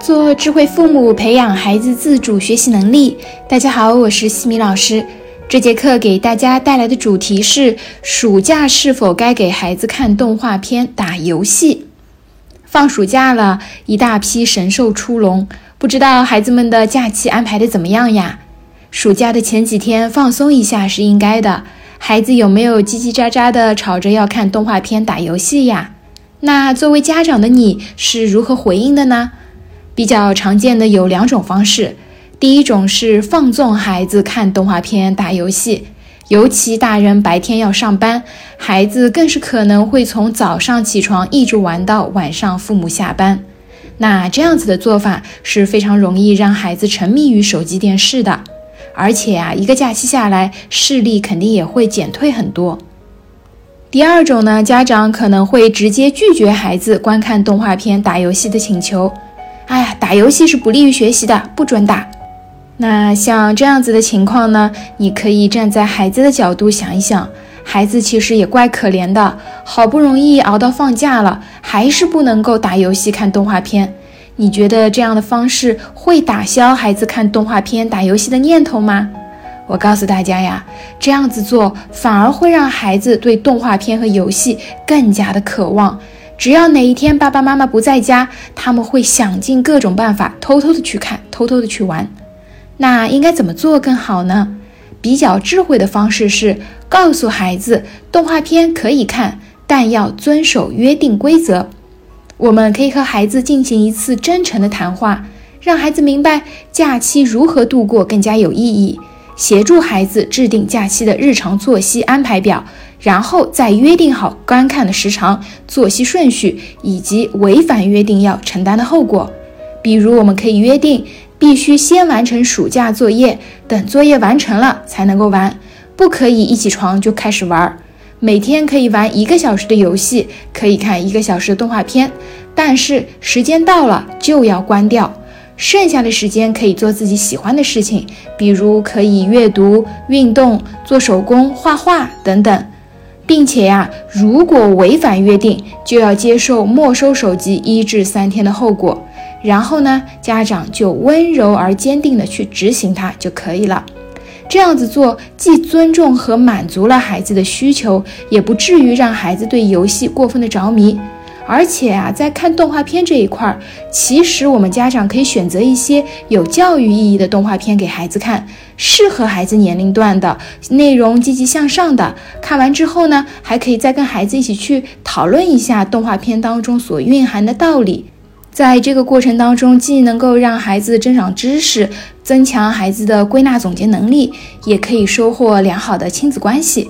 做智慧父母，培养孩子自主学习能力。大家好，我是西米老师。这节课给大家带来的主题是：暑假是否该给孩子看动画片、打游戏？放暑假了，一大批神兽出笼，不知道孩子们的假期安排的怎么样呀？暑假的前几天放松一下是应该的。孩子有没有叽叽喳喳的吵着要看动画片、打游戏呀？那作为家长的你是如何回应的呢？比较常见的有两种方式，第一种是放纵孩子看动画片、打游戏，尤其大人白天要上班，孩子更是可能会从早上起床一直玩到晚上父母下班。那这样子的做法是非常容易让孩子沉迷于手机电视的，而且啊，一个假期下来视力肯定也会减退很多。第二种呢，家长可能会直接拒绝孩子观看动画片、打游戏的请求。哎呀，打游戏是不利于学习的，不准打。那像这样子的情况呢，你可以站在孩子的角度想一想，孩子其实也怪可怜的，好不容易熬到放假了，还是不能够打游戏、看动画片。你觉得这样的方式会打消孩子看动画片、打游戏的念头吗？我告诉大家呀，这样子做反而会让孩子对动画片和游戏更加的渴望。只要哪一天爸爸妈妈不在家，他们会想尽各种办法，偷偷的去看，偷偷的去玩。那应该怎么做更好呢？比较智慧的方式是告诉孩子，动画片可以看，但要遵守约定规则。我们可以和孩子进行一次真诚的谈话，让孩子明白假期如何度过更加有意义，协助孩子制定假期的日常作息安排表。然后再约定好观看的时长、作息顺序以及违反约定要承担的后果。比如，我们可以约定必须先完成暑假作业，等作业完成了才能够玩，不可以一起床就开始玩。每天可以玩一个小时的游戏，可以看一个小时的动画片，但是时间到了就要关掉。剩下的时间可以做自己喜欢的事情，比如可以阅读、运动、做手工、画画等等。并且呀，如果违反约定，就要接受没收手机一至三天的后果。然后呢，家长就温柔而坚定地去执行它就可以了。这样子做，既尊重和满足了孩子的需求，也不至于让孩子对游戏过分的着迷。而且啊，在看动画片这一块儿，其实我们家长可以选择一些有教育意义的动画片给孩子看，适合孩子年龄段的内容，积极向上的。看完之后呢，还可以再跟孩子一起去讨论一下动画片当中所蕴含的道理。在这个过程当中，既能够让孩子增长知识，增强孩子的归纳总结能力，也可以收获良好的亲子关系。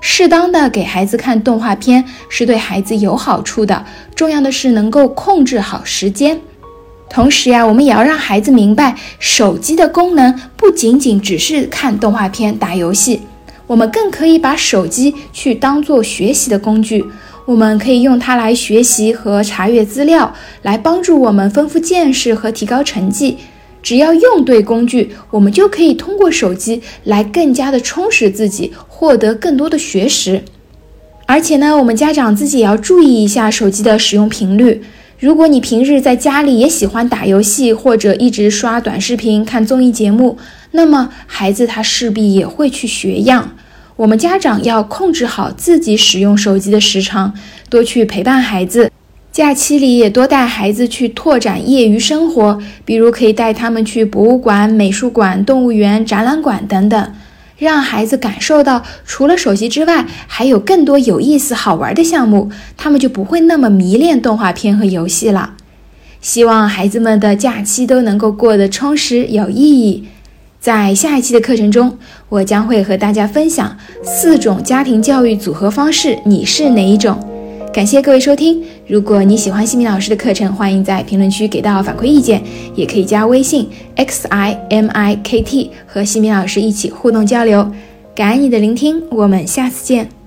适当的给孩子看动画片是对孩子有好处的，重要的是能够控制好时间。同时呀，我们也要让孩子明白，手机的功能不仅仅只是看动画片、打游戏，我们更可以把手机去当做学习的工具。我们可以用它来学习和查阅资料，来帮助我们丰富见识和提高成绩。只要用对工具，我们就可以通过手机来更加的充实自己，获得更多的学识。而且呢，我们家长自己也要注意一下手机的使用频率。如果你平日在家里也喜欢打游戏，或者一直刷短视频、看综艺节目，那么孩子他势必也会去学样。我们家长要控制好自己使用手机的时长，多去陪伴孩子。假期里也多带孩子去拓展业余生活，比如可以带他们去博物馆、美术馆、动物园、展览馆等等，让孩子感受到除了手机之外，还有更多有意思、好玩的项目，他们就不会那么迷恋动画片和游戏了。希望孩子们的假期都能够过得充实有意义。在下一期的课程中，我将会和大家分享四种家庭教育组合方式，你是哪一种？感谢各位收听。如果你喜欢西米老师的课程，欢迎在评论区给到反馈意见，也可以加微信 x i m i k t 和西米老师一起互动交流。感恩你的聆听，我们下次见。